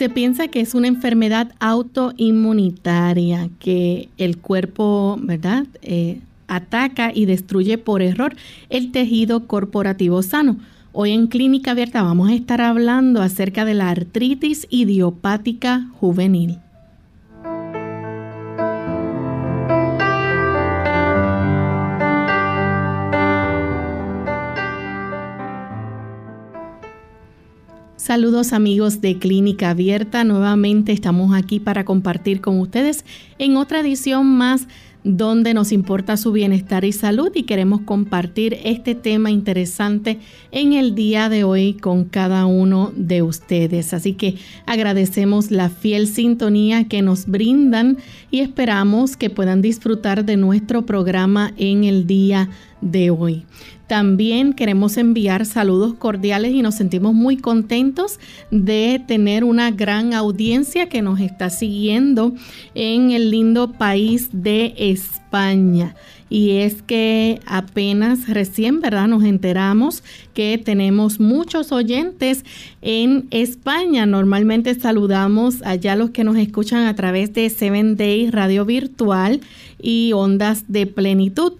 Se piensa que es una enfermedad autoinmunitaria que el cuerpo, ¿verdad? Eh, ataca y destruye por error el tejido corporativo sano. Hoy en Clínica Abierta vamos a estar hablando acerca de la artritis idiopática juvenil. Saludos amigos de Clínica Abierta, nuevamente estamos aquí para compartir con ustedes en otra edición más donde nos importa su bienestar y salud y queremos compartir este tema interesante en el día de hoy con cada uno de ustedes. Así que agradecemos la fiel sintonía que nos brindan y esperamos que puedan disfrutar de nuestro programa en el día de hoy. También queremos enviar saludos cordiales y nos sentimos muy contentos de tener una gran audiencia que nos está siguiendo en el lindo país de España. Y es que apenas recién, ¿verdad? Nos enteramos que tenemos muchos oyentes en España. Normalmente saludamos allá los que nos escuchan a través de Seven Day Radio Virtual y Ondas de Plenitud.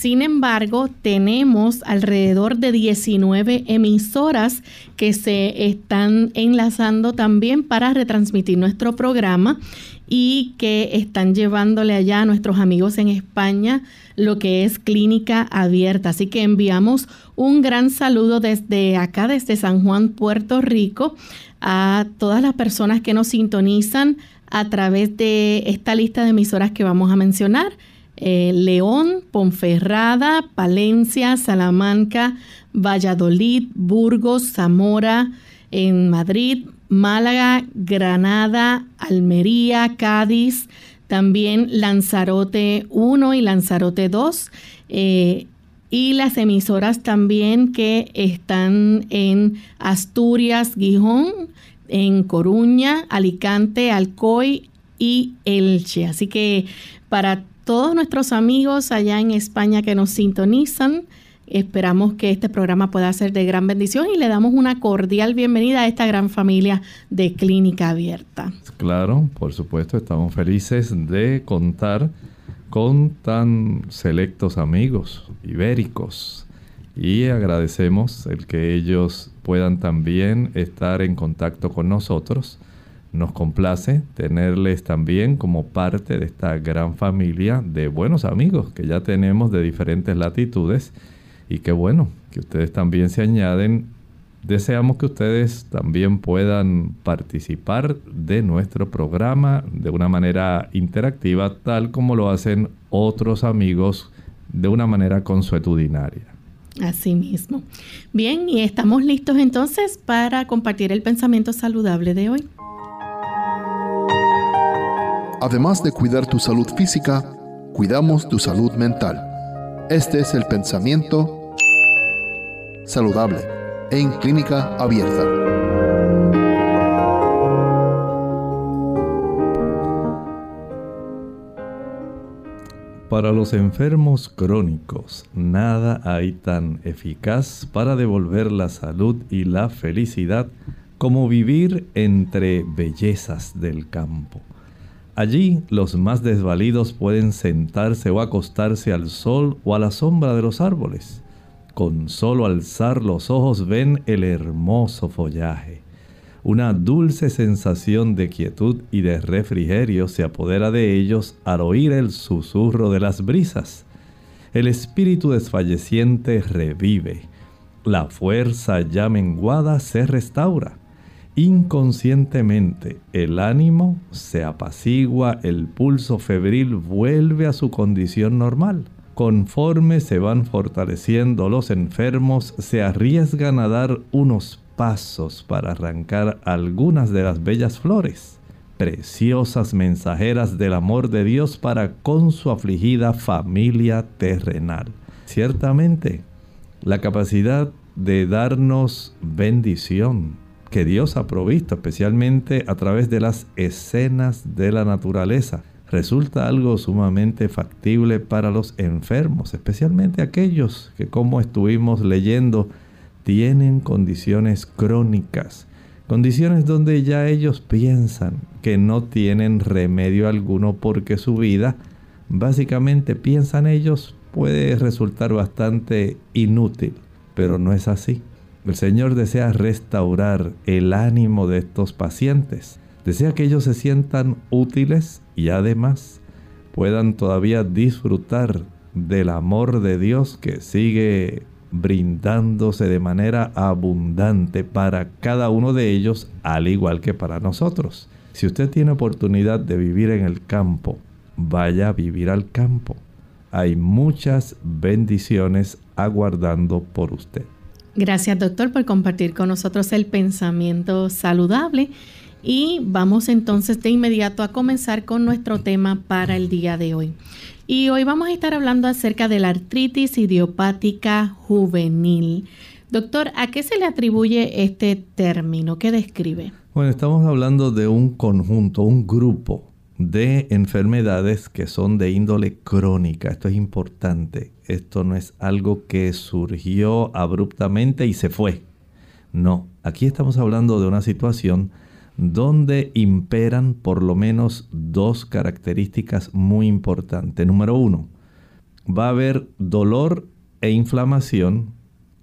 Sin embargo, tenemos alrededor de 19 emisoras que se están enlazando también para retransmitir nuestro programa y que están llevándole allá a nuestros amigos en España lo que es clínica abierta. Así que enviamos un gran saludo desde acá, desde San Juan, Puerto Rico, a todas las personas que nos sintonizan a través de esta lista de emisoras que vamos a mencionar eh, León, Ponferrada, Palencia, Salamanca, Valladolid, Burgos, Zamora, en Madrid, Málaga, Granada, Almería, Cádiz, también Lanzarote 1 y Lanzarote 2. Eh, y las emisoras también que están en Asturias, Gijón, en Coruña, Alicante, Alcoy y Elche. Así que para todos nuestros amigos allá en España que nos sintonizan. Esperamos que este programa pueda ser de gran bendición y le damos una cordial bienvenida a esta gran familia de Clínica Abierta. Claro, por supuesto, estamos felices de contar con tan selectos amigos ibéricos y agradecemos el que ellos puedan también estar en contacto con nosotros nos complace tenerles también como parte de esta gran familia de buenos amigos que ya tenemos de diferentes latitudes y qué bueno que ustedes también se añaden. Deseamos que ustedes también puedan participar de nuestro programa de una manera interactiva, tal como lo hacen otros amigos de una manera consuetudinaria. Así mismo. Bien, y estamos listos entonces para compartir el pensamiento saludable de hoy. Además de cuidar tu salud física, cuidamos tu salud mental. Este es el pensamiento saludable en clínica abierta. Para los enfermos crónicos, nada hay tan eficaz para devolver la salud y la felicidad como vivir entre bellezas del campo. Allí los más desvalidos pueden sentarse o acostarse al sol o a la sombra de los árboles. Con solo alzar los ojos ven el hermoso follaje. Una dulce sensación de quietud y de refrigerio se apodera de ellos al oír el susurro de las brisas. El espíritu desfalleciente revive. La fuerza ya menguada se restaura inconscientemente el ánimo se apacigua, el pulso febril vuelve a su condición normal, conforme se van fortaleciendo los enfermos, se arriesgan a dar unos pasos para arrancar algunas de las bellas flores, preciosas mensajeras del amor de Dios para con su afligida familia terrenal. Ciertamente, la capacidad de darnos bendición que Dios ha provisto, especialmente a través de las escenas de la naturaleza, resulta algo sumamente factible para los enfermos, especialmente aquellos que, como estuvimos leyendo, tienen condiciones crónicas, condiciones donde ya ellos piensan que no tienen remedio alguno porque su vida, básicamente piensan ellos, puede resultar bastante inútil, pero no es así. El Señor desea restaurar el ánimo de estos pacientes Desea que ellos se sientan útiles y además puedan todavía disfrutar del amor de Dios que sigue brindándose de manera abundante para cada uno de ellos, al igual que para nosotros. Si usted tiene oportunidad de vivir en el campo, vaya a vivir al campo. Hay muchas bendiciones aguardando por usted. Gracias doctor por compartir con nosotros el pensamiento saludable y vamos entonces de inmediato a comenzar con nuestro tema para el día de hoy. Y hoy vamos a estar hablando acerca de la artritis idiopática juvenil. Doctor, ¿a qué se le atribuye este término? ¿Qué describe? Bueno, estamos hablando de un conjunto, un grupo de enfermedades que son de índole crónica. Esto es importante. Esto no es algo que surgió abruptamente y se fue. No, aquí estamos hablando de una situación donde imperan por lo menos dos características muy importantes. Número uno, va a haber dolor e inflamación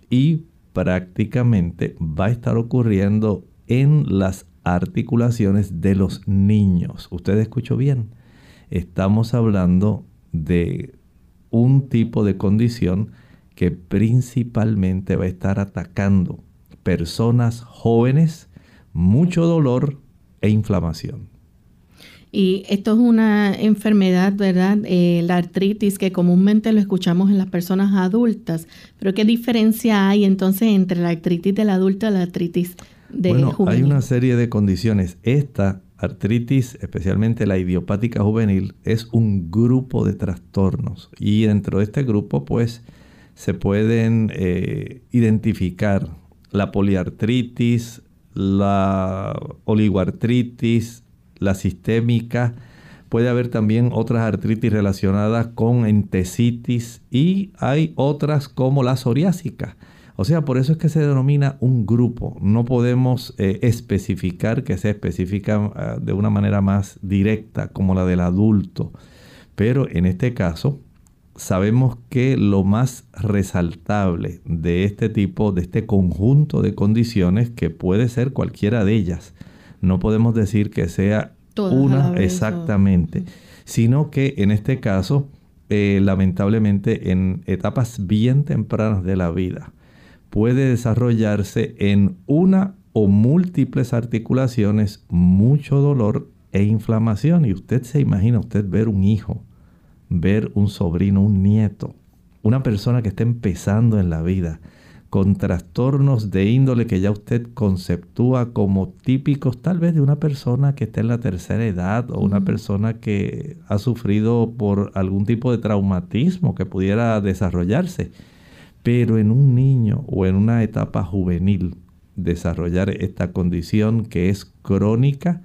y prácticamente va a estar ocurriendo en las articulaciones de los niños. Usted escuchó bien. Estamos hablando de un tipo de condición que principalmente va a estar atacando personas jóvenes mucho dolor e inflamación. Y esto es una enfermedad, ¿verdad? Eh, la artritis que comúnmente lo escuchamos en las personas adultas. Pero ¿qué diferencia hay entonces entre la artritis del adulto y la artritis de bueno, Hay una serie de condiciones. Esta artritis, especialmente la idiopática juvenil, es un grupo de trastornos. Y dentro de este grupo, pues, se pueden eh, identificar la poliartritis, la oligoartritis, la sistémica. Puede haber también otras artritis relacionadas con entesitis y hay otras como la psoriásica. O sea, por eso es que se denomina un grupo. No podemos eh, especificar que sea específica ah, de una manera más directa como la del adulto. Pero en este caso, sabemos que lo más resaltable de este tipo, de este conjunto de condiciones, que puede ser cualquiera de ellas, no podemos decir que sea una exactamente, sino que en este caso, eh, lamentablemente en etapas bien tempranas de la vida, puede desarrollarse en una o múltiples articulaciones mucho dolor e inflamación. Y usted se imagina usted ver un hijo ver un sobrino, un nieto, una persona que está empezando en la vida, con trastornos de índole que ya usted conceptúa como típicos tal vez de una persona que está en la tercera edad o una persona que ha sufrido por algún tipo de traumatismo que pudiera desarrollarse. Pero en un niño o en una etapa juvenil, desarrollar esta condición que es crónica,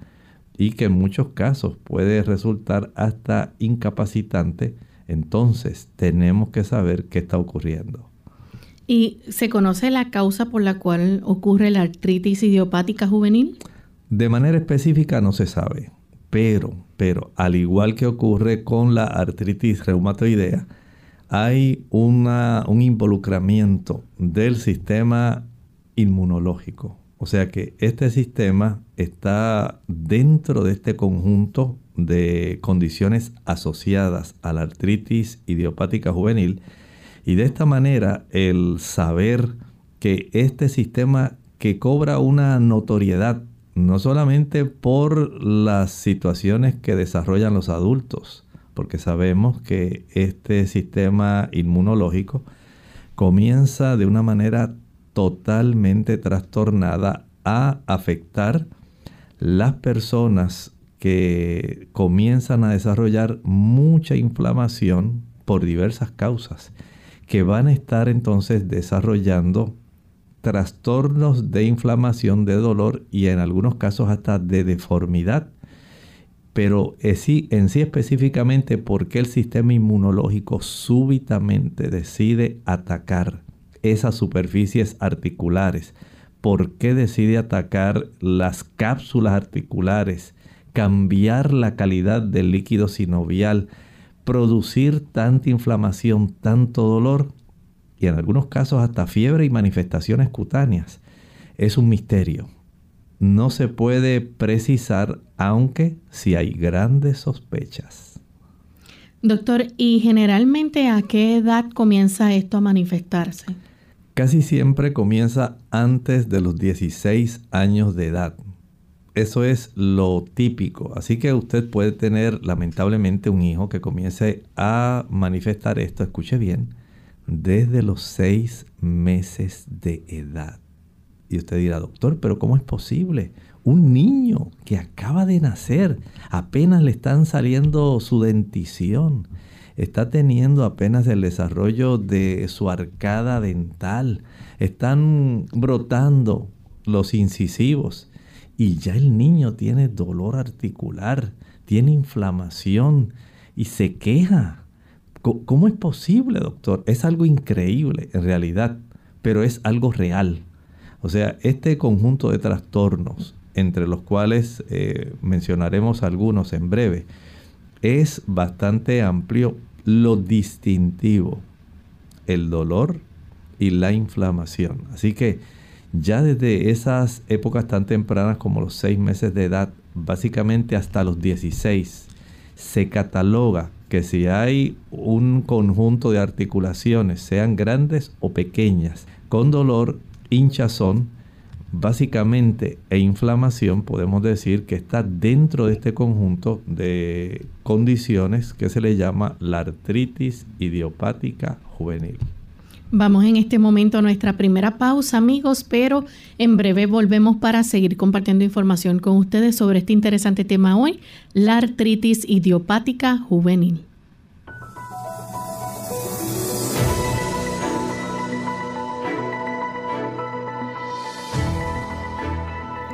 y que en muchos casos puede resultar hasta incapacitante, entonces tenemos que saber qué está ocurriendo. ¿Y se conoce la causa por la cual ocurre la artritis idiopática juvenil? De manera específica no se sabe, pero, pero al igual que ocurre con la artritis reumatoidea, hay un involucramiento del sistema inmunológico. O sea que este sistema está dentro de este conjunto de condiciones asociadas a la artritis idiopática juvenil y de esta manera el saber que este sistema que cobra una notoriedad no solamente por las situaciones que desarrollan los adultos porque sabemos que este sistema inmunológico comienza de una manera totalmente trastornada a afectar las personas que comienzan a desarrollar mucha inflamación por diversas causas, que van a estar entonces desarrollando trastornos de inflamación, de dolor y en algunos casos hasta de deformidad. Pero en sí, en sí específicamente, ¿por qué el sistema inmunológico súbitamente decide atacar esas superficies articulares? ¿Por qué decide atacar las cápsulas articulares? Cambiar la calidad del líquido sinovial, producir tanta inflamación, tanto dolor y en algunos casos hasta fiebre y manifestaciones cutáneas. Es un misterio. No se puede precisar, aunque sí hay grandes sospechas. Doctor, ¿y generalmente a qué edad comienza esto a manifestarse? Casi siempre comienza antes de los 16 años de edad. Eso es lo típico. Así que usted puede tener lamentablemente un hijo que comience a manifestar esto, escuche bien, desde los seis meses de edad. Y usted dirá, doctor, pero ¿cómo es posible? Un niño que acaba de nacer, apenas le están saliendo su dentición, está teniendo apenas el desarrollo de su arcada dental, están brotando los incisivos y ya el niño tiene dolor articular, tiene inflamación y se queja ¿Cómo es posible, doctor? Es algo increíble en realidad, pero es algo real. O sea, este conjunto de trastornos, entre los cuales eh, mencionaremos algunos en breve, es bastante amplio. Lo distintivo, el dolor y la inflamación. Así que ya desde esas épocas tan tempranas como los seis meses de edad, básicamente hasta los 16, se cataloga que si hay un conjunto de articulaciones, sean grandes o pequeñas, con dolor, hinchazón, básicamente e inflamación, podemos decir que está dentro de este conjunto de condiciones que se le llama la artritis idiopática juvenil. Vamos en este momento a nuestra primera pausa, amigos, pero en breve volvemos para seguir compartiendo información con ustedes sobre este interesante tema hoy, la artritis idiopática juvenil.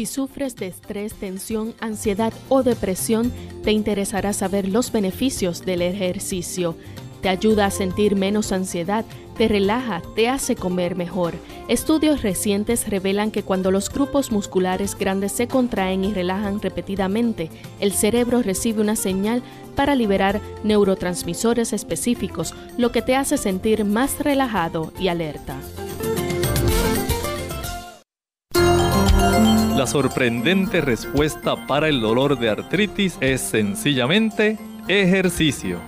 Si sufres de estrés, tensión, ansiedad o depresión, te interesará saber los beneficios del ejercicio. Te ayuda a sentir menos ansiedad, te relaja, te hace comer mejor. Estudios recientes revelan que cuando los grupos musculares grandes se contraen y relajan repetidamente, el cerebro recibe una señal para liberar neurotransmisores específicos, lo que te hace sentir más relajado y alerta. La sorprendente respuesta para el dolor de artritis es sencillamente ejercicio.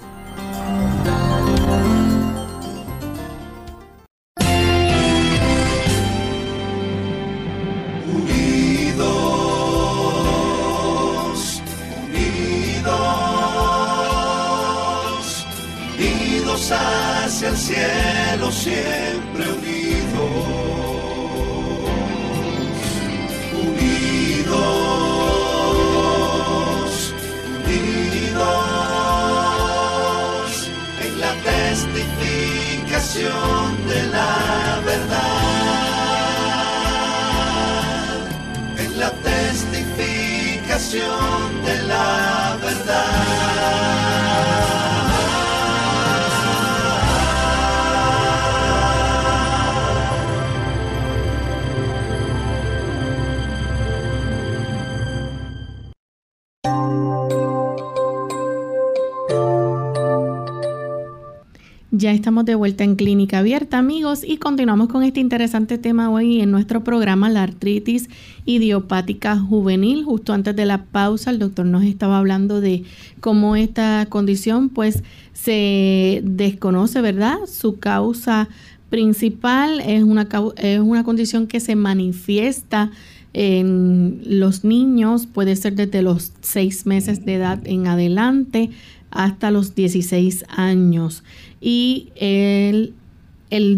Ya estamos de vuelta en Clínica Abierta, amigos, y continuamos con este interesante tema hoy en nuestro programa, la artritis idiopática juvenil. Justo antes de la pausa, el doctor nos estaba hablando de cómo esta condición, pues, se desconoce, ¿verdad? Su causa principal es una, es una condición que se manifiesta en los niños, puede ser desde los seis meses de edad en adelante hasta los 16 años y el,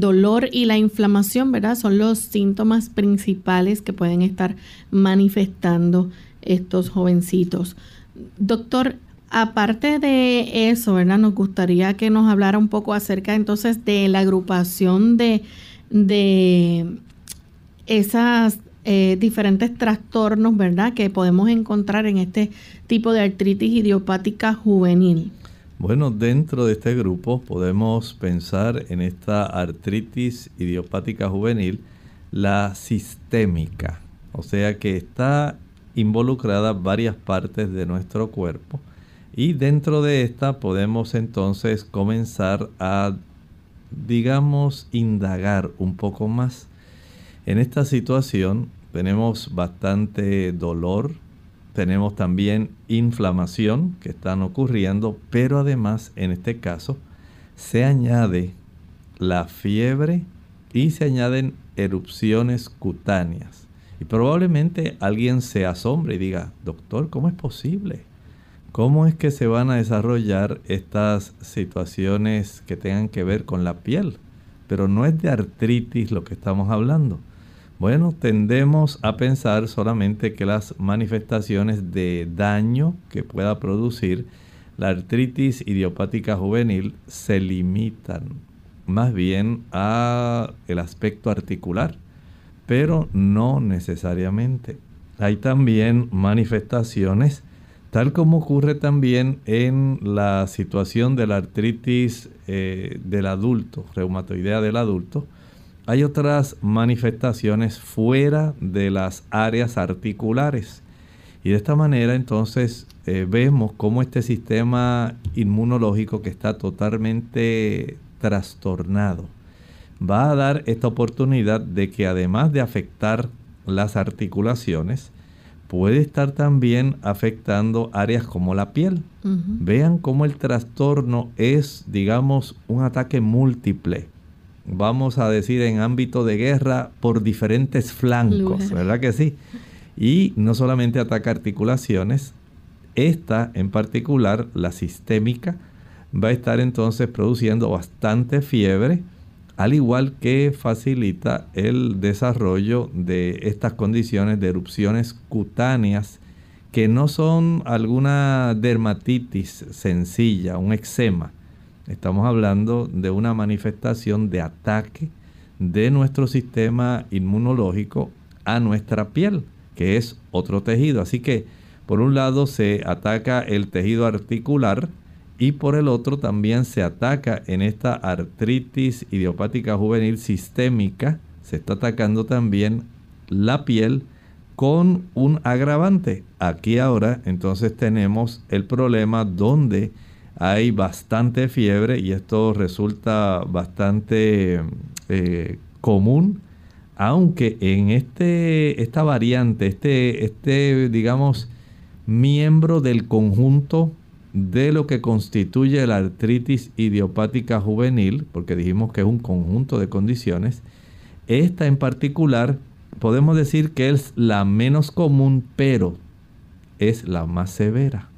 dolor y la inflamación, ¿verdad? Son los síntomas principales que pueden estar manifestando estos jovencitos. Doctor, aparte de eso, ¿verdad? Nos gustaría que nos hablara un poco acerca entonces de la agrupación de, de esas eh, diferentes trastornos, ¿verdad? Que podemos encontrar en este tipo de artritis idiopática juvenil. Bueno, dentro de este grupo podemos pensar en esta artritis idiopática juvenil, la sistémica, o sea que está involucrada varias partes de nuestro cuerpo y dentro de esta podemos entonces comenzar a, digamos, indagar un poco más. En esta situación tenemos bastante dolor, tenemos también inflamación que están ocurriendo, pero además en este caso se añade la fiebre y se añaden erupciones cutáneas. Y probablemente alguien se asombre y diga, doctor, ¿cómo es posible? ¿Cómo es que se van a desarrollar estas situaciones que tengan que ver con la piel? Pero no es de artritis lo que estamos hablando. Bueno, tendemos a pensar solamente que las manifestaciones de daño que pueda producir la artritis idiopática juvenil se limitan más bien a el aspecto articular, pero no necesariamente. Hay también manifestaciones tal como ocurre también en la situación de la artritis eh, del adulto, reumatoidea del adulto, hay otras manifestaciones fuera de las áreas articulares. Y de esta manera entonces eh, vemos cómo este sistema inmunológico que está totalmente trastornado va a dar esta oportunidad de que además de afectar las articulaciones, puede estar también afectando áreas como la piel. Vean cómo el trastorno es, digamos, un ataque múltiple vamos a decir, en ámbito de guerra por diferentes flancos, ¿verdad que sí? Y no solamente ataca articulaciones, esta en particular, la sistémica, va a estar entonces produciendo bastante fiebre, al igual que facilita el desarrollo de estas condiciones de erupciones cutáneas que no son alguna dermatitis sencilla, un eczema, Estamos hablando de una manifestación de ataque de nuestro sistema inmunológico a nuestra piel, que es otro tejido. Así que por un lado se ataca el tejido articular y por el otro también se ataca en esta artritis idiopática juvenil sistémica, se está atacando también la piel con un agravante. Aquí ahora entonces tenemos el problema donde hay bastante fiebre y esto resulta bastante eh, común, aunque en este, esta variante, este, este, digamos, miembro del conjunto de lo que constituye la artritis idiopática juvenil, porque dijimos que es un conjunto de condiciones, esta en particular podemos decir que es la menos común, pero es la más severa.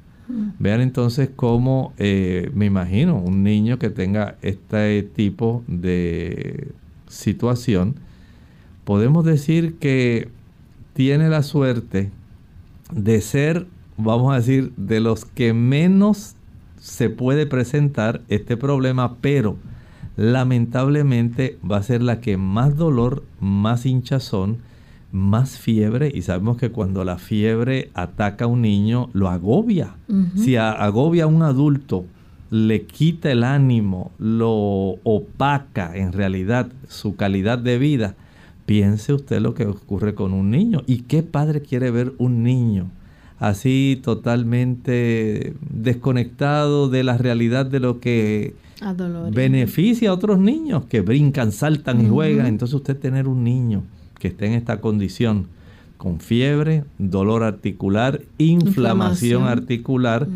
Vean entonces cómo eh, me imagino un niño que tenga este tipo de situación, podemos decir que tiene la suerte de ser, vamos a decir, de los que menos se puede presentar este problema, pero lamentablemente va a ser la que más dolor, más hinchazón, más fiebre y sabemos que cuando la fiebre ataca a un niño lo agobia. Si agobia a un adulto, le quita el ánimo, lo opaca en realidad su calidad de vida. Piense usted lo que ocurre con un niño. ¿Y qué padre quiere ver un niño así totalmente desconectado de la realidad de lo que beneficia a otros niños que brincan, saltan y juegan. Entonces usted tener un niño que esté en esta condición con fiebre, dolor articular, inflamación, articular,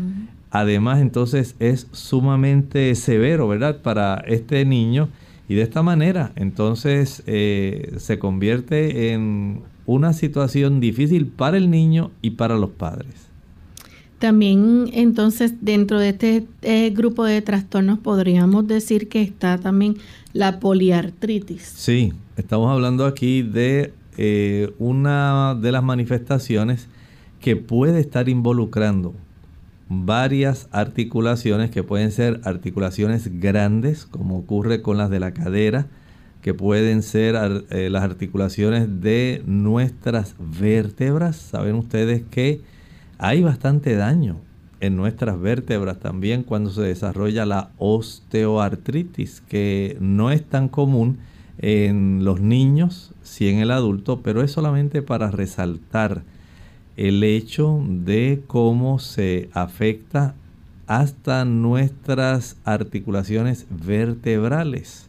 además entonces es sumamente severo, ¿verdad? Para este niño y de esta manera entonces eh, se convierte en una situación difícil para el niño y para los padres. También entonces dentro de este eh, grupo de trastornos podríamos decir que está también la poliartritis. Sí, estamos hablando aquí de eh, una de las manifestaciones que puede estar involucrando varias articulaciones que pueden ser articulaciones grandes, como ocurre con las de la cadera, que pueden ser eh, las articulaciones de nuestras vértebras. Saben ustedes que hay bastante daño en nuestras vértebras también cuando se desarrolla la osteoartritis, que no es tan común en los niños, sí en el adulto, pero es solamente para resaltar el hecho de cómo se afecta hasta nuestras articulaciones vertebrales.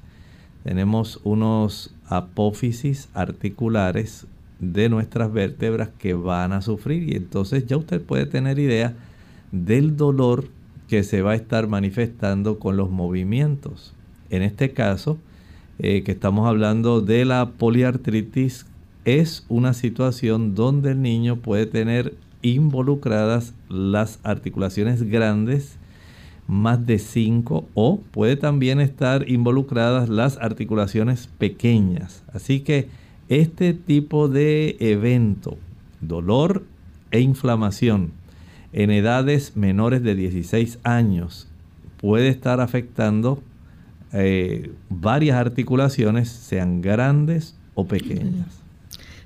Tenemos unos apófisis articulares de nuestras vértebras que van a sufrir y entonces ya usted puede tener idea del dolor que se va a estar manifestando con los movimientos. En este caso, eh, que estamos hablando de la poliartritis, es una situación donde el niño puede tener involucradas las articulaciones grandes, más de 5, o puede también estar involucradas las articulaciones pequeñas. Así que este tipo de evento, dolor e inflamación en edades menores de 16 años, puede estar afectando eh, varias articulaciones, sean grandes o pequeñas.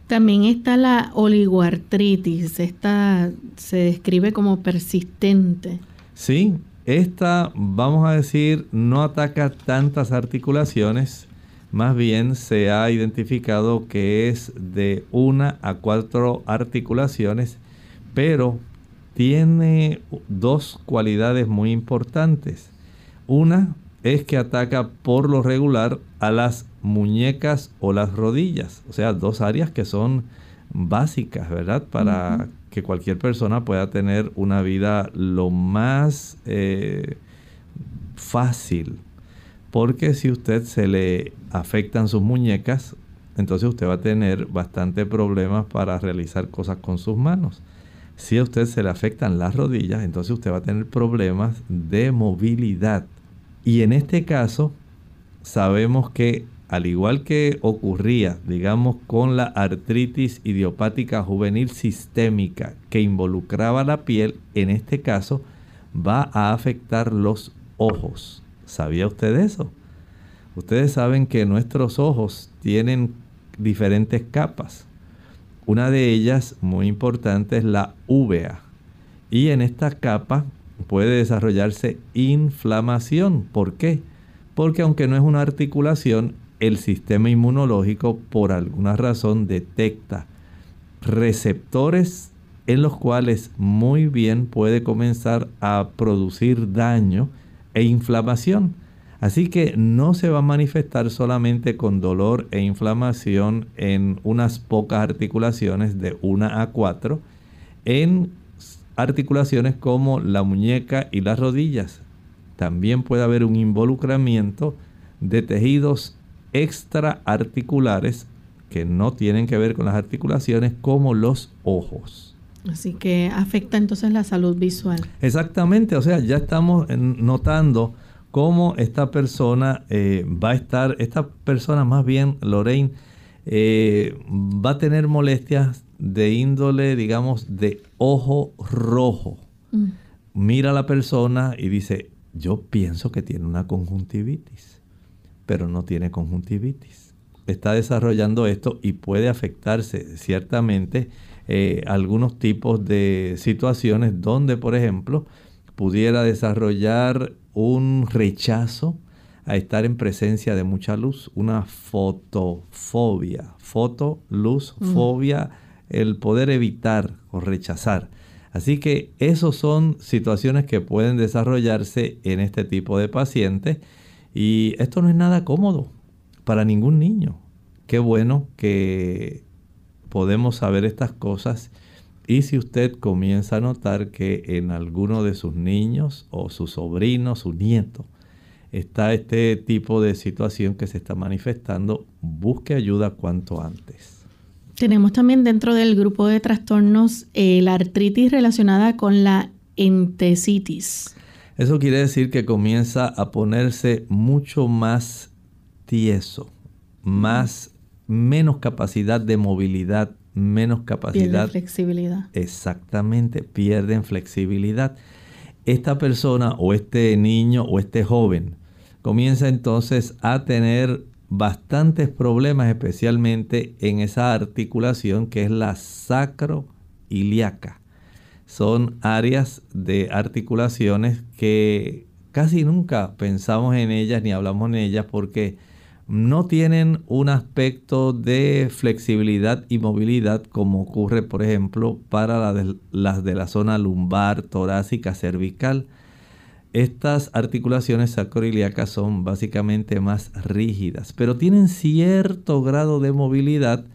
También está la oligoartritis, esta se describe como persistente. Sí, esta, vamos a decir, no ataca tantas articulaciones, más bien se ha identificado que es de una a cuatro articulaciones, pero tiene dos cualidades muy importantes. Una es que ataca por lo regular a las muñecas o las rodillas, o sea, dos áreas que son básicas, ¿verdad? Para que cualquier persona pueda tener una vida lo más eh, fácil porque si usted se le afectan sus muñecas, entonces usted va a tener bastante problemas para realizar cosas con sus manos. Si a usted se le afectan las rodillas, entonces usted va a tener problemas de movilidad. Y en este caso, sabemos que al igual que ocurría, digamos, con la artritis idiopática juvenil sistémica que involucraba la piel, en este caso va a afectar los ojos. ¿Sabía usted eso? Ustedes saben que nuestros ojos tienen diferentes capas. Una de ellas, muy importante, es la uvea. Y en esta capa puede desarrollarse inflamación. ¿Por qué? Porque aunque no es una articulación, el sistema inmunológico por alguna razón detecta receptores en los cuales muy bien puede comenzar a producir daño e inflamación. Así que no se va a manifestar solamente con dolor e inflamación en unas pocas articulaciones de una a cuatro, en articulaciones como la muñeca y las rodillas. También puede haber un involucramiento de tejidos extraarticulares que no tienen que ver con las articulaciones como los ojos. Así que afecta entonces la salud visual. Exactamente, o sea, ya estamos notando cómo esta persona eh, va a estar, esta persona más bien, Lorraine, eh, va a tener molestias de índole, digamos, de ojo rojo. Mm. Mira a la persona y dice, yo pienso que tiene una conjuntivitis, pero no tiene conjuntivitis. Está desarrollando esto y puede afectarse ciertamente eh, algunos tipos de situaciones donde, por ejemplo, pudiera desarrollar un rechazo a estar en presencia de mucha luz, una fotofobia, foto, luz, mm. fobia, el poder evitar o rechazar. Así que esas son situaciones que pueden desarrollarse en este tipo de pacientes Y esto no es nada cómodo para ningún niño. Qué bueno que podemos saber estas cosas. Y si usted comienza a notar que en alguno de sus niños o sus sobrinos, su nieto, está este tipo de situación que se está manifestando, busque ayuda cuanto antes. Tenemos también dentro del grupo de trastornos eh, la artritis relacionada con la entesitis. Eso quiere decir que comienza a ponerse mucho más tieso, más menos capacidad de movilidad, menos capacidad de flexibilidad. Exactamente, pierden flexibilidad. Esta persona o este niño o este joven comienza entonces a tener bastantes problemas, especialmente en esa articulación que es la sacroiliaca. Son áreas de articulaciones que casi nunca pensamos en ellas ni hablamos en ellas porque no tienen un aspecto de flexibilidad y movilidad como ocurre, por ejemplo, para las de la zona lumbar, torácica, cervical. Estas articulaciones sacroiliacas son básicamente más rígidas, pero tienen cierto grado de movilidad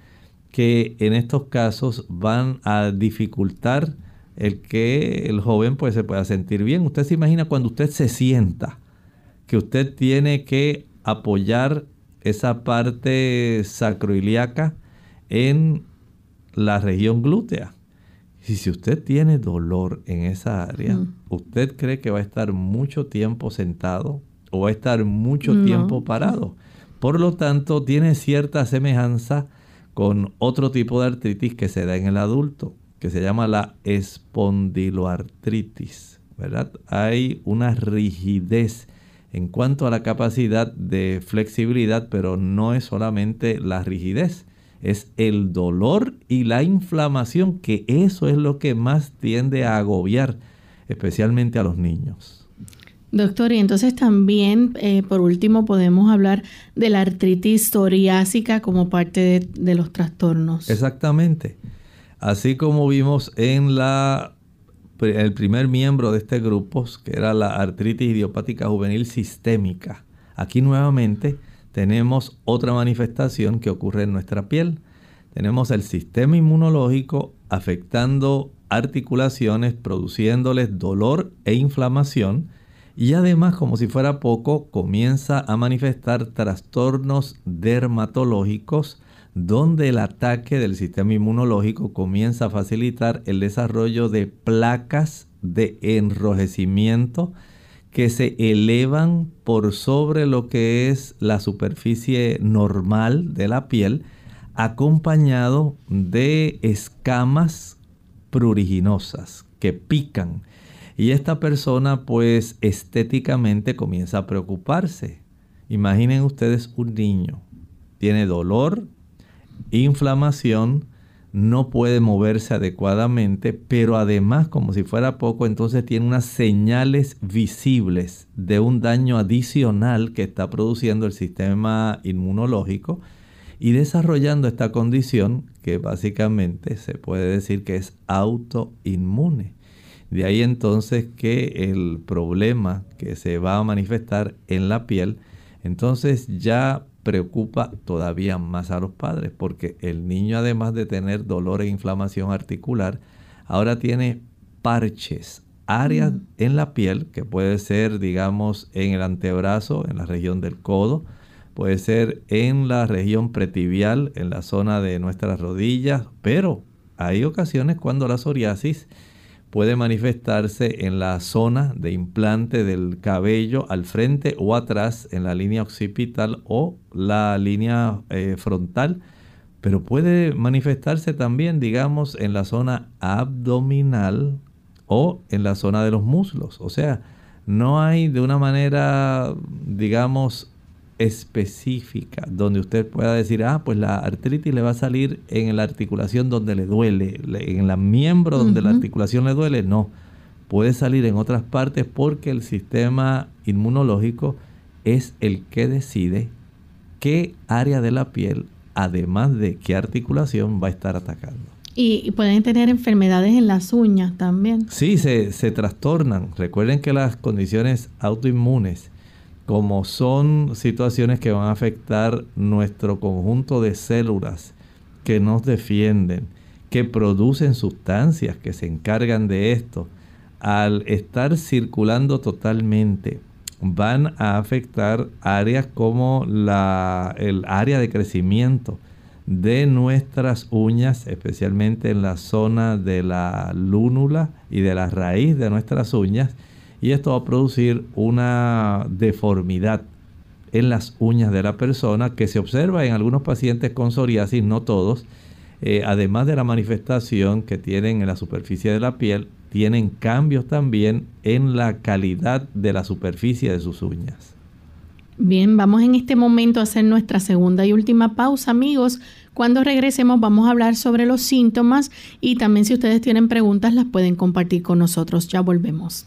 que en estos casos van a dificultar el que el joven pues se pueda sentir bien. Usted se imagina cuando usted se sienta que usted tiene que apoyar esa parte sacroiliaca en la región glútea. Y si usted tiene dolor en esa área, mm. ¿usted cree que va a estar mucho tiempo sentado o va a estar mucho tiempo parado? Por lo tanto, tiene cierta semejanza con otro tipo de artritis que se da en el adulto, que se llama la espondiloartritis. ¿verdad? Hay una rigidez en cuanto a la capacidad de flexibilidad, pero no es solamente la rigidez, es el dolor y la inflamación, que eso es lo que más tiende a agobiar, especialmente a los niños. Doctor, y entonces también, eh, por último, podemos hablar de la artritis psoriásica como parte de los trastornos. Exactamente. Así como vimos en la el primer miembro de este grupo, que era la artritis idiopática juvenil sistémica. Aquí nuevamente tenemos otra manifestación que ocurre en nuestra piel. Tenemos el sistema inmunológico afectando articulaciones, produciéndoles dolor e inflamación. Y además, como si fuera poco, comienza a manifestar trastornos dermatológicos donde el ataque del sistema inmunológico comienza a facilitar el desarrollo de placas de enrojecimiento que se elevan por sobre lo que es la superficie normal de la piel, acompañado de escamas pruriginosas que pican. Y esta persona pues estéticamente comienza a preocuparse. Imaginen ustedes un niño, tiene dolor, inflamación, no puede moverse adecuadamente, pero además, como si fuera poco, entonces tiene unas señales visibles de un daño adicional que está produciendo el sistema inmunológico y desarrollando esta condición que básicamente se puede decir que es autoinmune. De ahí entonces que el problema que se va a manifestar en la piel, entonces ya preocupa todavía más a los padres porque el niño además de tener dolor e inflamación articular, ahora tiene parches, áreas mm. en la piel que puede ser digamos en el antebrazo, en la región del codo, puede ser en la región pretibial, en la zona de nuestras rodillas, pero hay ocasiones cuando la psoriasis puede manifestarse en la zona de implante del cabello al frente o atrás en la línea occipital o la línea eh, frontal, pero puede manifestarse también, digamos, en la zona abdominal o en la zona de los muslos. O sea, no hay de una manera, digamos, específica donde usted pueda decir, ah, pues la artritis le va a salir en la articulación donde le duele, en la miembro donde la articulación le duele, no. Puede salir en otras partes porque el sistema inmunológico es el que decide qué área de la piel, además de qué articulación va a estar atacando. Y, pueden tener enfermedades en las uñas también. Sí, se, se trastornan. Recuerden que las condiciones autoinmunes como son situaciones que van a afectar nuestro conjunto de células que nos defienden, que producen sustancias que se encargan de esto, al estar circulando totalmente, van a afectar áreas como la, el área de crecimiento de nuestras uñas, especialmente en la zona de la lúnula y de la raíz de nuestras uñas, y esto va a producir una deformidad en las uñas de la persona que se observa en algunos pacientes con psoriasis, no todos. Eh, además de la manifestación que tienen en la superficie de la piel, tienen cambios también en la calidad de la superficie de sus uñas. Bien, vamos en este momento a hacer nuestra segunda y última pausa, amigos. Cuando regresemos vamos a hablar sobre los síntomas y también si ustedes tienen preguntas las pueden compartir con nosotros. Ya volvemos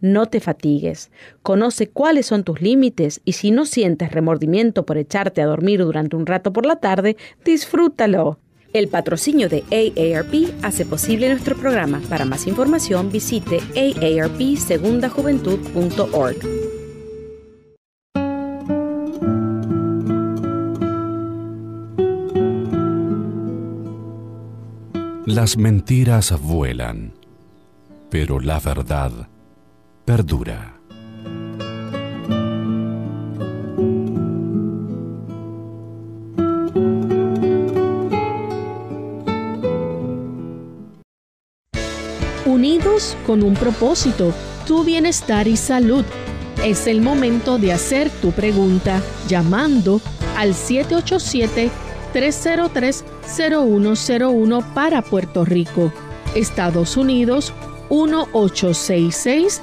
No te fatigues. Conoce cuáles son tus límites y si no sientes remordimiento por echarte a dormir durante un rato por la tarde, disfrútalo. El patrocinio de AARP hace posible nuestro programa. Para más información visite aarpsegundajuventud.org. Las mentiras vuelan, pero la verdad perdura. Unidos con un propósito, tu bienestar y salud. Es el momento de hacer tu pregunta llamando al 787-303-0101 para Puerto Rico, Estados Unidos 1866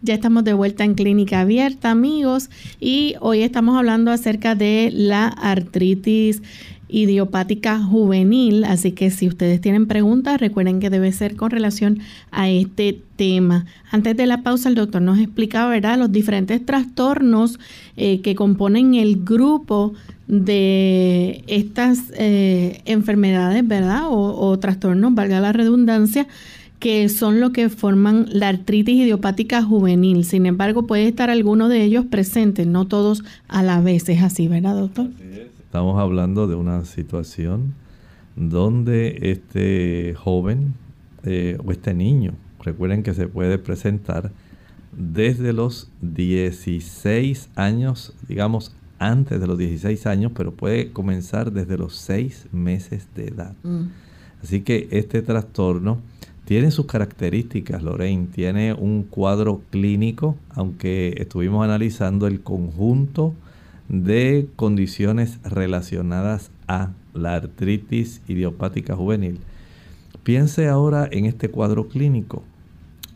Ya estamos de vuelta en Clínica Abierta, amigos, y hoy estamos hablando acerca de la artritis idiopática juvenil, así que si ustedes tienen preguntas, recuerden que debe ser con relación a este tema. Antes de la pausa, el doctor nos explicaba, ¿verdad?, los diferentes trastornos eh, que componen el grupo de estas eh, enfermedades, ¿verdad?, o, o trastornos, valga la redundancia, que son lo que forman la artritis idiopática juvenil. Sin embargo, puede estar alguno de ellos presente, no todos a la vez. Es así, ¿verdad, doctor? Estamos hablando de una situación donde este joven eh, o este niño, recuerden que se puede presentar desde los 16 años, digamos antes de los 16 años, pero puede comenzar desde los 6 meses de edad. Mm. Así que este trastorno tiene sus características, Lorraine, tiene un cuadro clínico, aunque estuvimos analizando el conjunto de condiciones relacionadas a la artritis idiopática juvenil. Piense ahora en este cuadro clínico.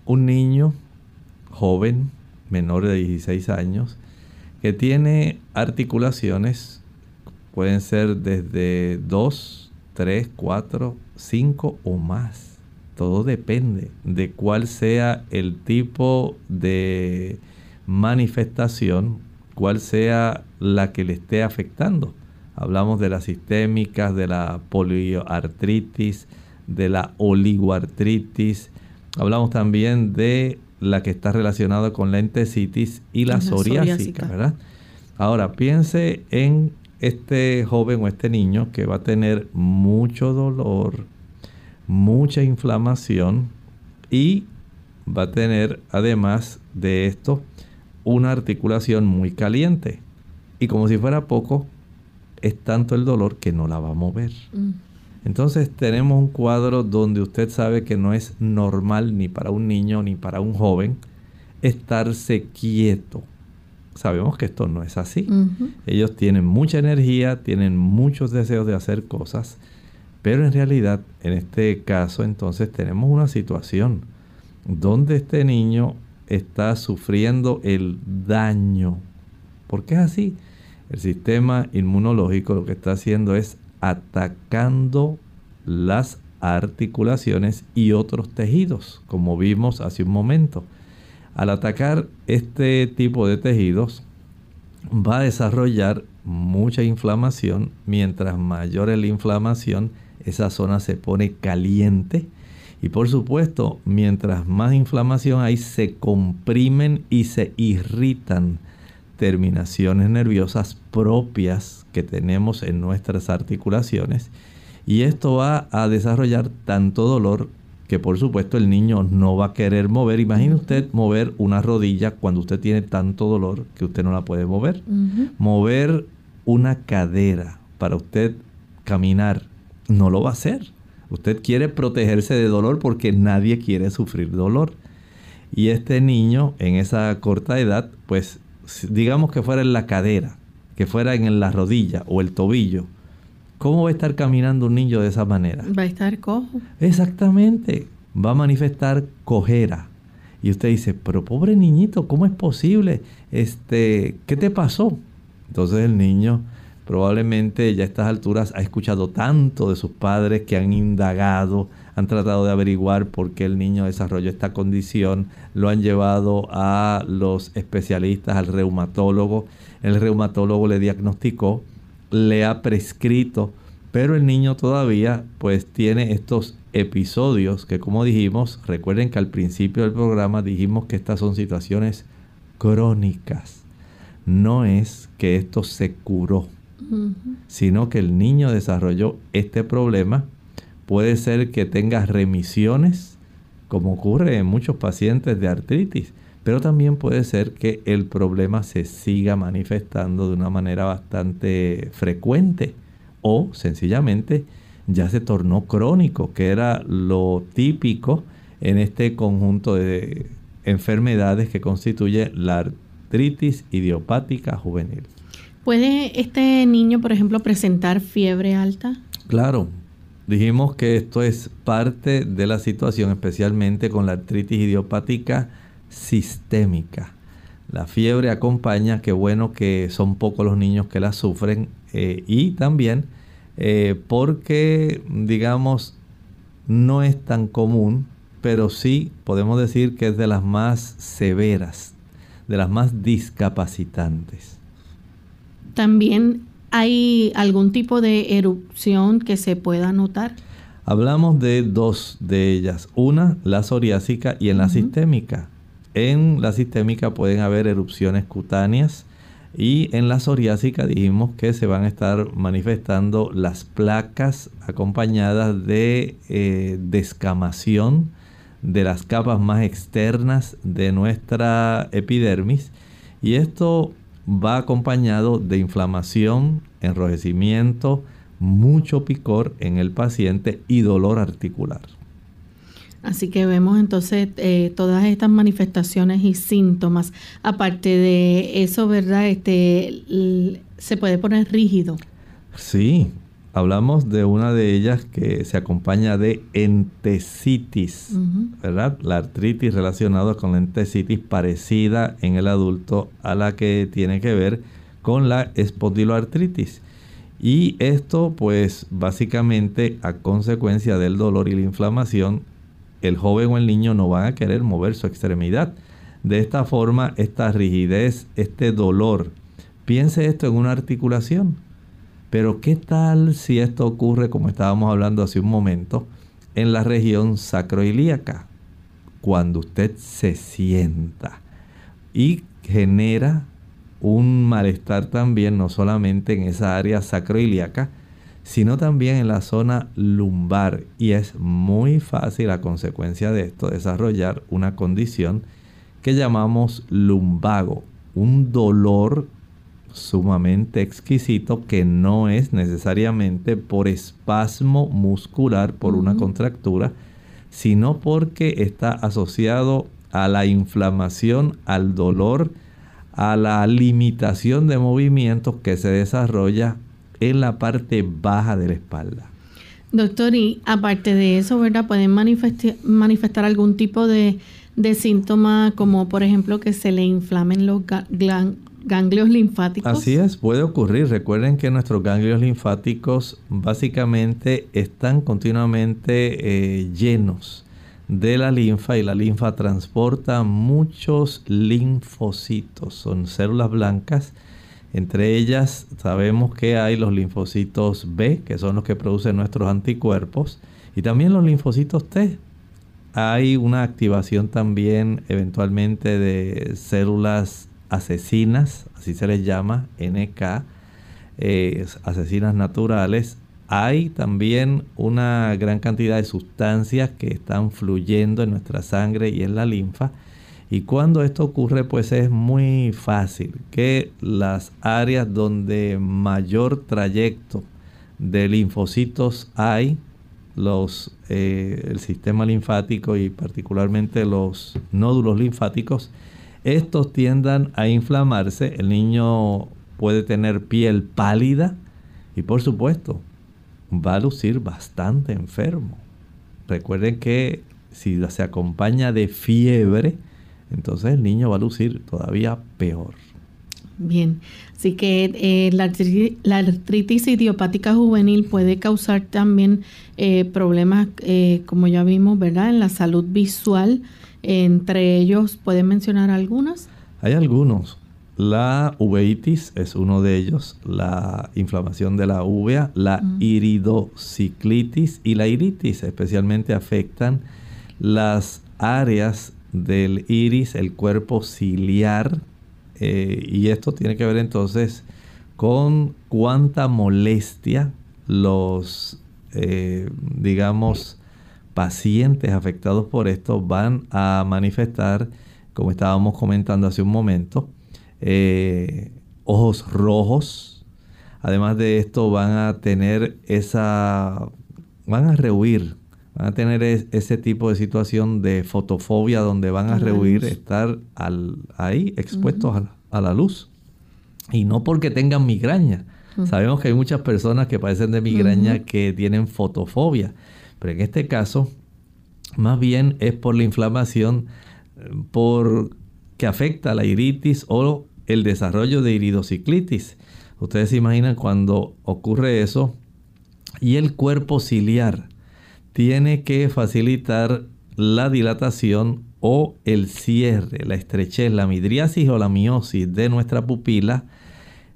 Un niño joven, menor de 16 años, que tiene articulaciones, pueden ser desde 2, 3, 4, 5 o más. Todo depende de cuál sea el tipo de manifestación, cuál sea la que le esté afectando. Hablamos de las sistémicas, de la polioartritis, de la oligoartritis. Hablamos también de la que está relacionada con la entesitis y la, psoriásica, ¿verdad? Ahora, piense en este joven o este niño que va a tener mucho dolor, mucha inflamación y va a tener además de esto una articulación muy caliente. Y como si fuera poco, es tanto el dolor que no la va a mover. Mm. Entonces tenemos un cuadro donde usted sabe que no es normal ni para un niño ni para un joven estarse quieto. Sabemos que esto no es así. Ellos tienen mucha energía, tienen muchos deseos de hacer cosas, pero en realidad en este caso entonces tenemos una situación donde este niño está sufriendo el daño. ¿Por qué es así? El sistema inmunológico lo que está haciendo es atacando las articulaciones y otros tejidos, como vimos hace un momento. Al atacar este tipo de tejidos, va a desarrollar mucha inflamación. Mientras mayor es la inflamación, esa zona se pone caliente. Y por supuesto, mientras más inflamación hay, se comprimen y se irritan terminaciones nerviosas propias que tenemos en nuestras articulaciones y esto va a desarrollar tanto dolor que por supuesto el niño no va a querer mover. Imagine usted mover una rodilla cuando usted tiene tanto dolor que usted no la puede mover. Mover una cadera para usted caminar no lo va a hacer. Usted quiere protegerse de dolor porque nadie quiere sufrir dolor. Y este niño en esa corta edad, pues digamos que fuera en la cadera, que fuera en la rodilla o el tobillo, ¿cómo va a estar caminando un niño de esa manera? Va a estar cojo. Exactamente, va a manifestar cojera. Y usted dice, pero pobre niñito, ¿cómo es posible? Este, ¿qué te pasó? Entonces el niño probablemente ya a estas alturas ha escuchado tanto de sus padres que han indagado, han tratado de averiguar por qué el niño desarrolló esta condición, lo han llevado a los especialistas, al reumatólogo, el reumatólogo le diagnosticó, le ha prescrito, pero el niño todavía pues tiene estos episodios que como dijimos, recuerden que al principio del programa dijimos que estas son situaciones crónicas. No es que esto se curó, sino que el niño desarrolló este problema Puede ser que tenga remisiones, como ocurre en muchos pacientes de artritis, pero también puede ser que el problema se siga manifestando de una manera bastante frecuente o sencillamente ya se tornó crónico, que era lo típico en este conjunto de enfermedades que constituye la artritis idiopática juvenil. ¿Puede este niño, por ejemplo, presentar fiebre alta? Claro, Dijimos que esto es parte de la situación, especialmente con la artritis idiopática sistémica. La fiebre acompaña, qué bueno que son pocos los niños que la sufren eh, y también eh, porque, digamos, no es tan común, pero sí podemos decir que es de las más severas, de las más discapacitantes. También ¿Hay algún tipo de erupción que se pueda notar? Hablamos de dos de ellas. Una, la psoriásica y en la sistémica. En la sistémica pueden haber erupciones cutáneas y en la psoriásica dijimos que se van a estar manifestando las placas acompañadas de eh, descamación de las capas más externas de nuestra epidermis. Y esto va acompañado de inflamación, enrojecimiento, mucho picor en el paciente y dolor articular. Así que vemos entonces eh, todas estas manifestaciones y síntomas. Aparte de eso, ¿verdad? Este, se puede poner rígido. Sí, hablamos de una de ellas que se acompaña de entesitis, ¿verdad? La artritis relacionada con la entesitis parecida en el adulto a la que tiene que ver con la espondiloartritis. Y esto pues básicamente a consecuencia del dolor y la inflamación, el joven o el niño no van a querer mover su extremidad. De esta forma, esta rigidez, este dolor, piense esto en una articulación pero ¿qué tal si esto ocurre, como estábamos hablando hace un momento, en la región sacroilíaca? Cuando usted se sienta y genera un malestar también, no solamente en esa área sacroilíaca, sino también en la zona lumbar. Y es muy fácil a consecuencia de esto desarrollar una condición que llamamos lumbago, un dolor sumamente exquisito que no es necesariamente por espasmo muscular, por una contractura, sino porque está asociado a la inflamación, al dolor, a la limitación de movimientos que se desarrolla en la parte baja de la espalda. Doctor, y aparte de eso, ¿verdad? Pueden manifestar, manifestar algún tipo de, de síntoma como por ejemplo que se le inflamen los ganglios linfáticos. Así es, puede ocurrir. Recuerden que nuestros ganglios linfáticos básicamente están continuamente eh, llenos de la linfa y la linfa transporta muchos linfocitos. Son células blancas. Entre ellas sabemos que hay los linfocitos B, que son los que producen nuestros anticuerpos, y también los linfocitos T. Hay una activación también eventualmente de células asesinas, así se les llama, NK, eh, asesinas naturales, hay también una gran cantidad de sustancias que están fluyendo en nuestra sangre y en la linfa. Y cuando esto ocurre, pues es muy fácil que las áreas donde mayor trayecto de linfocitos hay, los, eh, el sistema linfático y particularmente los nódulos linfáticos, estos tiendan a inflamarse, el niño puede tener piel pálida y por supuesto va a lucir bastante enfermo. Recuerden que si se acompaña de fiebre, entonces el niño va a lucir todavía peor. Bien, así que eh, la, artritis, idiopática juvenil puede causar también eh, problemas, eh, como ya vimos, ¿verdad? En la salud visual, entre ellos, ¿pueden mencionar algunas? Hay algunos. La uveitis es uno de ellos, la inflamación de la uvea, la iridociclitis y la iritis especialmente afectan las áreas del iris, el cuerpo ciliar, eh, y esto tiene que ver entonces con cuánta molestia los, eh, digamos, pacientes afectados por esto van a manifestar, como estábamos comentando hace un momento, eh, ojos rojos. Además de esto van a tener esa, van a rehuir, van a tener ese tipo de situación de fotofobia donde van a rehuir, estar ahí expuestos a, la luz. Y no porque tengan migraña. Sabemos que hay muchas personas que padecen de migraña que tienen fotofobia. Pero en este caso, más bien es por la inflamación por, que afecta la iritis o el desarrollo de iridociclitis. Ustedes se imaginan cuando ocurre eso y el cuerpo ciliar tiene que facilitar la dilatación o el cierre, la estrechez, la midriasis o la miosis de nuestra pupila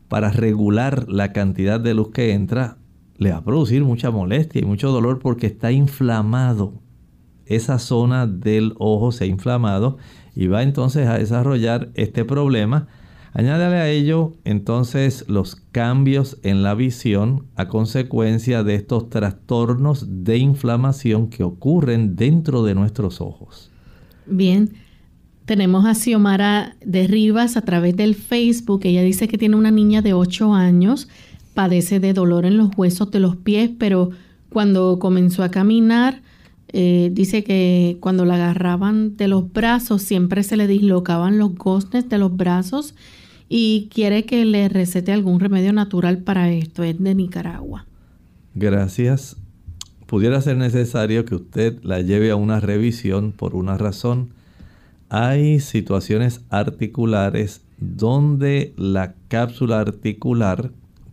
para regular la cantidad de luz que entra le va a producir mucha molestia y mucho dolor porque está inflamado. Esa zona del ojo se ha inflamado y va entonces a desarrollar este problema. Añádale a ello entonces los cambios en la visión a consecuencia de estos trastornos de inflamación que ocurren dentro de nuestros ojos. Bien, tenemos a Xiomara de Rivas a través del Facebook. Ella dice que tiene una niña de 8 años padece de dolor en los huesos de los pies, pero cuando comenzó a caminar, eh, dice que cuando la agarraban de los brazos siempre se le dislocaban los goznes de los brazos y quiere que le recete algún remedio natural para esto. Es de Nicaragua. Gracias. Pudiera ser necesario que usted la lleve a una revisión por una razón. Hay situaciones articulares donde la cápsula articular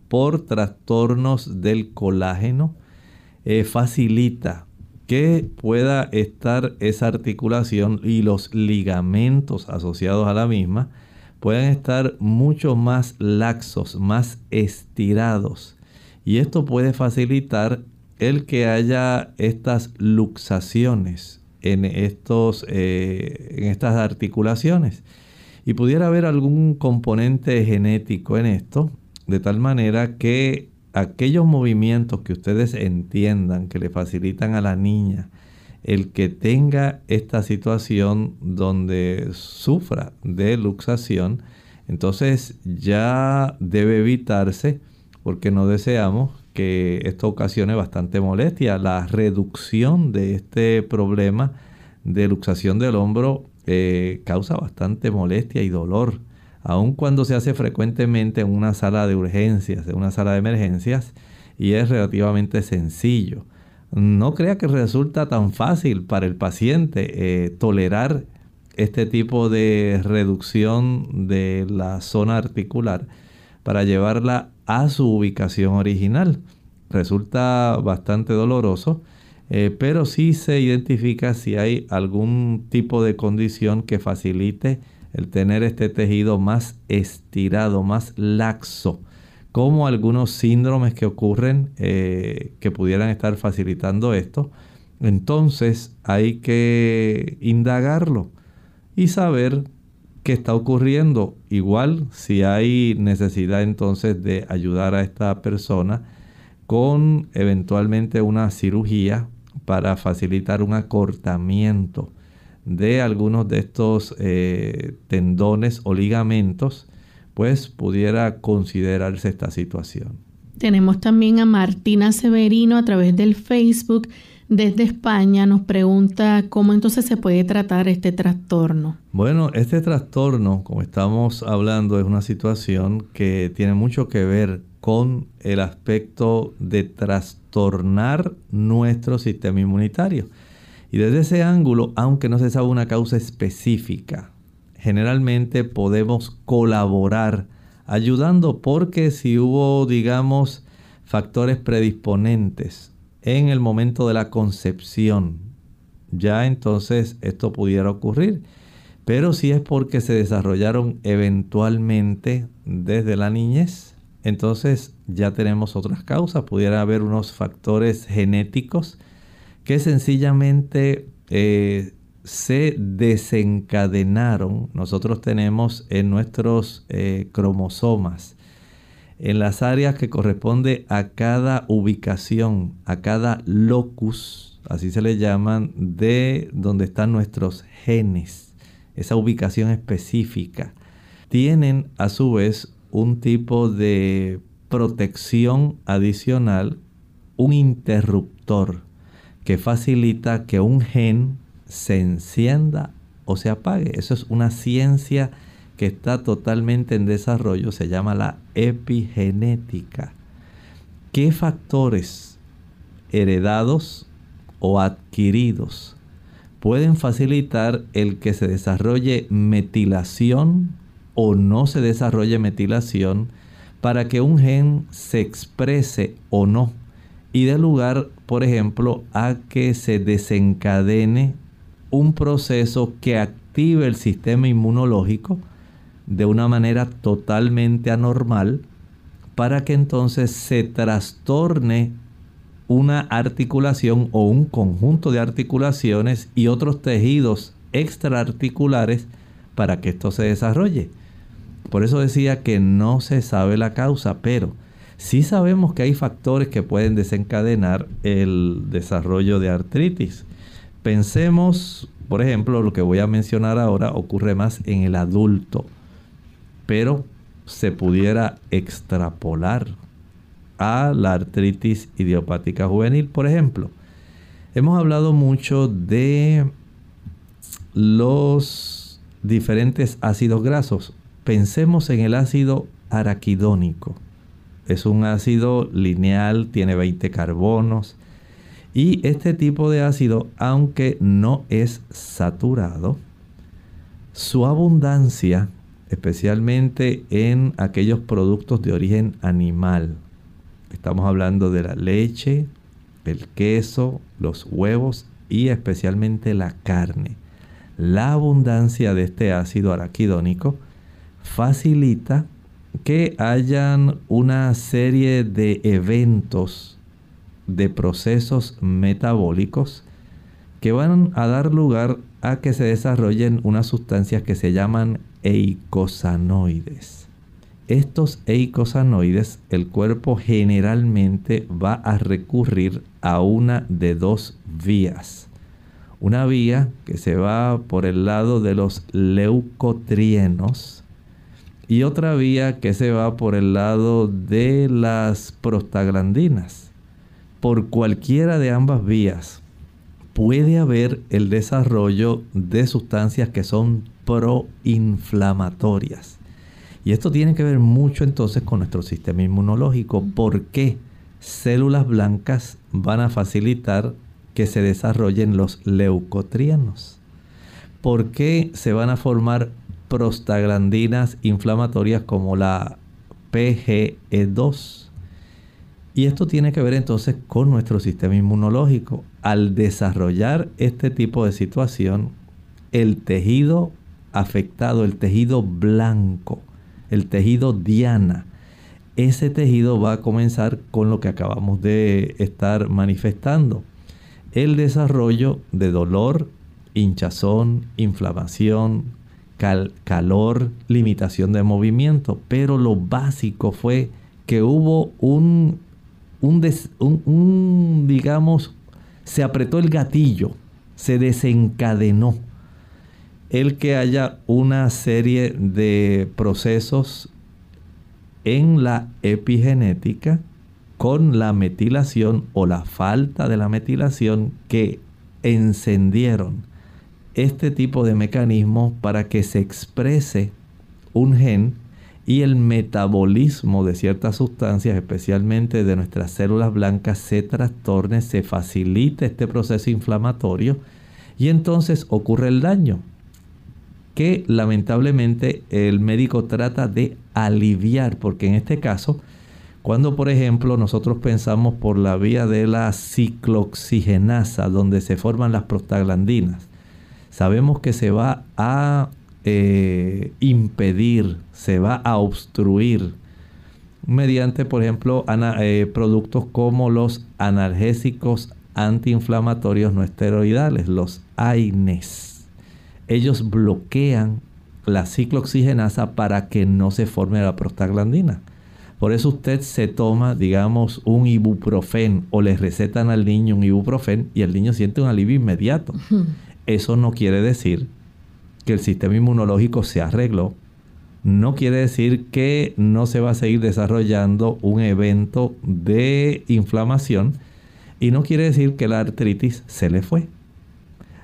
por trastornos del colágeno eh, facilita que pueda estar esa articulación y los ligamentos asociados a la misma puedan estar mucho más laxos, más estirados. Y esto puede facilitar el que haya estas luxaciones en, estos, eh, en estas articulaciones. Y pudiera haber algún componente genético en esto, de tal manera que aquellos movimientos que ustedes entiendan que le facilitan a la niña el que tenga esta situación donde sufra de luxación, entonces ya debe evitarse porque no deseamos que esto ocasione bastante molestia. La reducción de este problema de luxación del hombro eh, causa bastante molestia y dolor, aun cuando se hace frecuentemente en una sala de urgencias, en una sala de emergencias, y es relativamente sencillo. No crea que resulta tan fácil para el paciente eh, tolerar este tipo de reducción de la zona articular para llevarla a su ubicación original. Resulta bastante doloroso, eh, pero sí se identifica si hay algún tipo de condición que facilite el tener este tejido más estirado, más laxo, como algunos síndromes que ocurren eh, que pudieran estar facilitando esto. Entonces hay que indagarlo y saber qué está ocurriendo. Igual si hay necesidad entonces de ayudar a esta persona con eventualmente una cirugía para facilitar un acortamiento de algunos de estos eh, tendones o ligamentos, pues pudiera considerarse esta situación. Tenemos también a Martina Severino a través del Facebook desde España nos pregunta cómo entonces se puede tratar este trastorno. Bueno, este trastorno, como estamos hablando, es una situación que tiene mucho que ver con el aspecto de trastornar nuestro sistema inmunitario. Y desde ese ángulo, aunque no se sabe una causa específica, generalmente podemos colaborar ayudando porque si hubo, digamos, factores predisponentes en el momento de la concepción, ya entonces esto pudiera ocurrir. Pero si es porque se desarrollaron eventualmente desde la niñez, entonces ya tenemos otras causas. Pudiera haber unos factores genéticos que sencillamente eh, se desencadenaron. Nosotros tenemos en nuestros eh, cromosomas en las áreas que corresponde a cada ubicación, a cada locus, así se le llaman, de donde están nuestros genes, esa ubicación específica, tienen a su vez un tipo de protección adicional, un interruptor que facilita que un gen se encienda o se apague. Eso es una ciencia que está totalmente en desarrollo se llama la epigenética. ¿Qué factores heredados o adquiridos pueden facilitar el que se desarrolle metilación o no se desarrolle metilación para que un gen se exprese o no? Y dé lugar, por ejemplo, a que se desencadene un proceso que active el sistema inmunológico de una manera totalmente anormal para que entonces se trastorne una articulación o un conjunto de articulaciones y otros tejidos extraarticulares para que esto se desarrolle. Por eso decía que no se sabe la causa, pero sí sabemos que hay factores que pueden desencadenar el desarrollo de artritis. Pensemos, por ejemplo, lo que voy a mencionar ahora ocurre más en el adulto pero se pudiera extrapolar a la artritis idiopática juvenil, por ejemplo. Hemos hablado mucho de los diferentes ácidos grasos. Pensemos en el ácido araquidónico. Es un ácido lineal, tiene 20 carbonos. Y este tipo de ácido, aunque no es saturado, su abundancia, especialmente en aquellos productos de origen animal, estamos hablando de la leche, el queso, los huevos y especialmente la carne. La abundancia de este ácido araquidónico facilita que hayan una serie de eventos, de procesos metabólicos que van a dar lugar a que se desarrollen unas sustancias que se llaman eicosanoides estos eicosanoides, el cuerpo generalmente va a recurrir a una de dos vías. Una vía que se va por el lado de los leucotrienos y otra vía que se va por el lado de las prostaglandinas. Por cualquiera de ambas vías puede haber el desarrollo de sustancias que son proinflamatorias y esto tiene que ver mucho entonces con nuestro sistema inmunológico. ¿Por qué células blancas van a facilitar que se desarrollen los leucotrienos? ¿Por qué se van a formar prostaglandinas inflamatorias como la PGE2? Y esto tiene que ver entonces con nuestro sistema inmunológico. Al desarrollar este tipo de situación, el tejido afectado, el tejido blanco, el tejido diana. Ese tejido va a comenzar con lo que acabamos de estar manifestando. El desarrollo de dolor, hinchazón, inflamación, calor, limitación de movimiento. Pero lo básico fue que hubo un, un digamos, se apretó el gatillo, se desencadenó el que haya una serie de procesos en la epigenética con la metilación o la falta de la metilación que encendieron este tipo de mecanismo para que se exprese un gen y el metabolismo de ciertas sustancias, especialmente de nuestras células blancas, se trastorne, se facilite este proceso inflamatorio y entonces ocurre el daño que lamentablemente el médico trata de aliviar, porque en este caso, cuando por ejemplo nosotros pensamos por la vía de la ciclooxigenasa, donde se forman las prostaglandinas, sabemos que se va a eh, impedir, se va a obstruir mediante, por ejemplo, eh, productos como los analgésicos antiinflamatorios no esteroidales, los AINES ellos bloquean la ciclooxigenasa para que no se forme la prostaglandina. Por eso usted se toma, digamos, un ibuprofen o le recetan al niño un ibuprofen y el niño siente un alivio inmediato. Eso no quiere decir que el sistema inmunológico se arregló. No quiere decir que no se va a seguir desarrollando un evento de inflamación y no quiere decir que la artritis se le fue.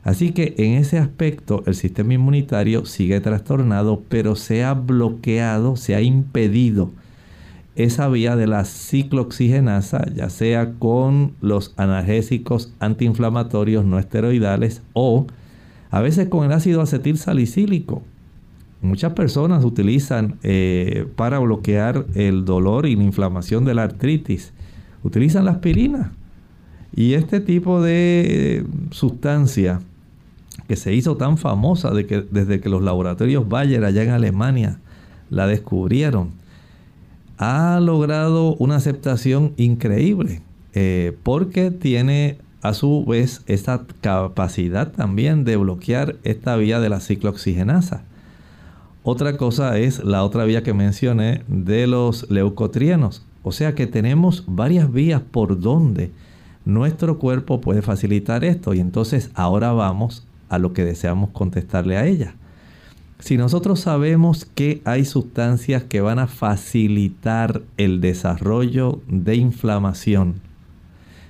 Así que en ese aspecto el sistema inmunitario sigue trastornado, pero se ha bloqueado, se ha impedido esa vía de la ciclooxigenasa, ya sea con los analgésicos antiinflamatorios no esteroidales o a veces con el ácido acetil salicílico. Muchas personas utilizan eh, para bloquear el dolor y la inflamación de la artritis, utilizan la aspirina. Y este tipo de sustancia que se hizo tan famosa desde que los laboratorios Bayer allá en Alemania la descubrieron, ha logrado una aceptación increíble eh, porque tiene a su vez esta capacidad también de bloquear esta vía de la ciclooxigenasa. Otra cosa es la otra vía que mencioné de los leucotrienos. O sea que tenemos varias vías por donde nuestro cuerpo puede facilitar esto. Y entonces ahora vamos a lo que deseamos contestarle a ella. Si nosotros sabemos que hay sustancias que van a facilitar el desarrollo de inflamación,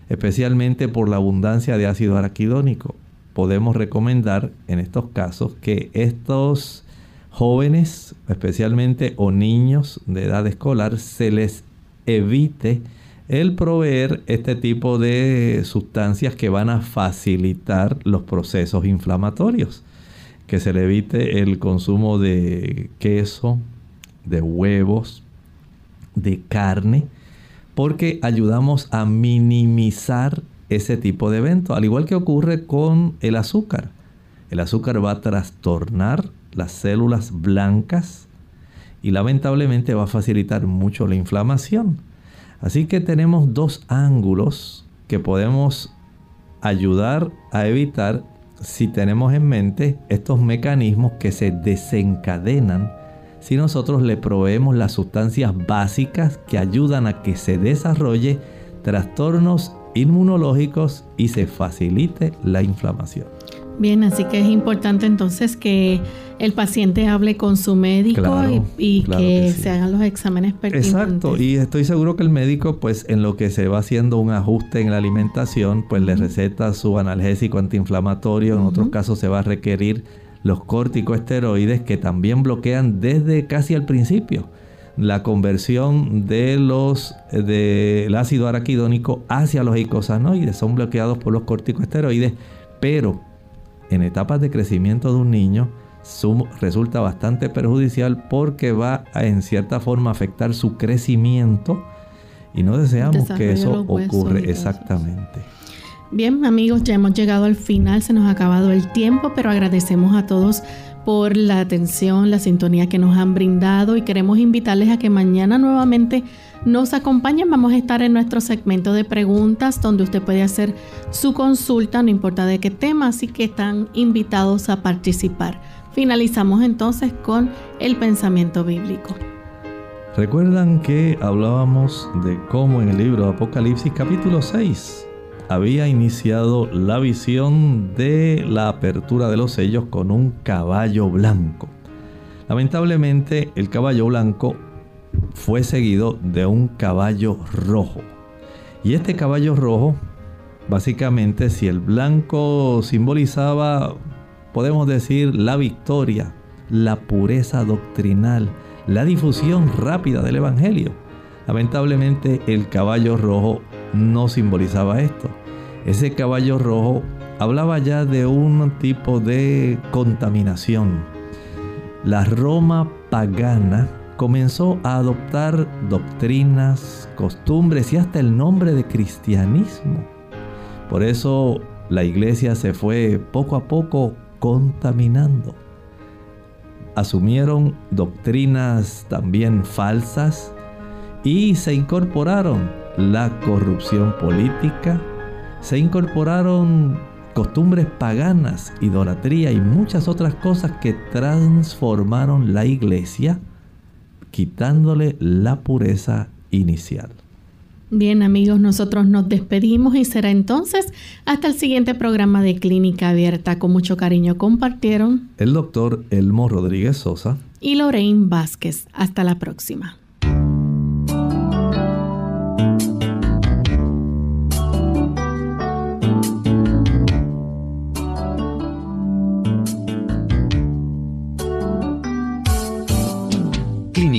especialmente por la abundancia de ácido araquidónico, podemos recomendar en estos casos que estos jóvenes, especialmente o niños de edad escolar, se les evite el proveer este tipo de sustancias que van a facilitar los procesos inflamatorios. Que se le evite el consumo de queso, de huevos, de carne, porque ayudamos a minimizar ese tipo de evento, al igual que ocurre con el azúcar. El azúcar va a trastornar las células blancas y lamentablemente va a facilitar mucho la inflamación. Así que tenemos dos ángulos que podemos ayudar a evitar si tenemos en mente estos mecanismos que se desencadenan si nosotros le proveemos las sustancias básicas que ayudan a que se desarrolle trastornos inmunológicos y se facilite la inflamación. Bien, así que es importante entonces que el paciente hable con su médico y, que, se hagan los exámenes pertinentes. Exacto, y estoy seguro que el médico, pues en lo que se va haciendo un ajuste en la alimentación, pues le receta su analgésico antiinflamatorio, en otros casos se va a requerir los corticosteroides que también bloquean desde casi al principio la conversión de los del ácido araquidónico hacia los eicosanoides son bloqueados por los corticosteroides, pero en etapas de crecimiento de un niño resulta bastante perjudicial porque va a en cierta forma afectar su crecimiento y no deseamos que eso ocurra exactamente. Bien amigos, ya hemos llegado al final, se nos ha acabado el tiempo, pero agradecemos a todos por la atención, la sintonía que nos han brindado y queremos invitarles a que mañana nuevamente nos acompañen. Vamos a estar en nuestro segmento de preguntas donde usted puede hacer su consulta, no importa de qué tema, así que están invitados a participar. Finalizamos entonces con el pensamiento bíblico. Recuerdan que hablábamos de cómo en el libro de Apocalipsis capítulo 6 había iniciado la visión de la apertura de los sellos con un caballo blanco. Lamentablemente el caballo blanco fue seguido de un caballo rojo. Y este caballo rojo, básicamente si el blanco simbolizaba, podemos decir, la victoria, la pureza doctrinal, la difusión rápida del Evangelio. Lamentablemente el caballo rojo no simbolizaba esto. Ese caballo rojo hablaba ya de un tipo de contaminación. La Roma pagana comenzó a adoptar doctrinas, costumbres y hasta el nombre de cristianismo. Por eso la iglesia se fue poco a poco contaminando. Asumieron doctrinas también falsas y se incorporaron la corrupción política, se incorporaron costumbres paganas, idolatría y muchas otras cosas que transformaron la iglesia quitándole la pureza inicial. Bien amigos, nosotros nos despedimos y será entonces hasta el siguiente programa de Clínica Abierta. Con mucho cariño compartieron el doctor Elmo Rodríguez Sosa y Lorraine Vázquez. Hasta la próxima.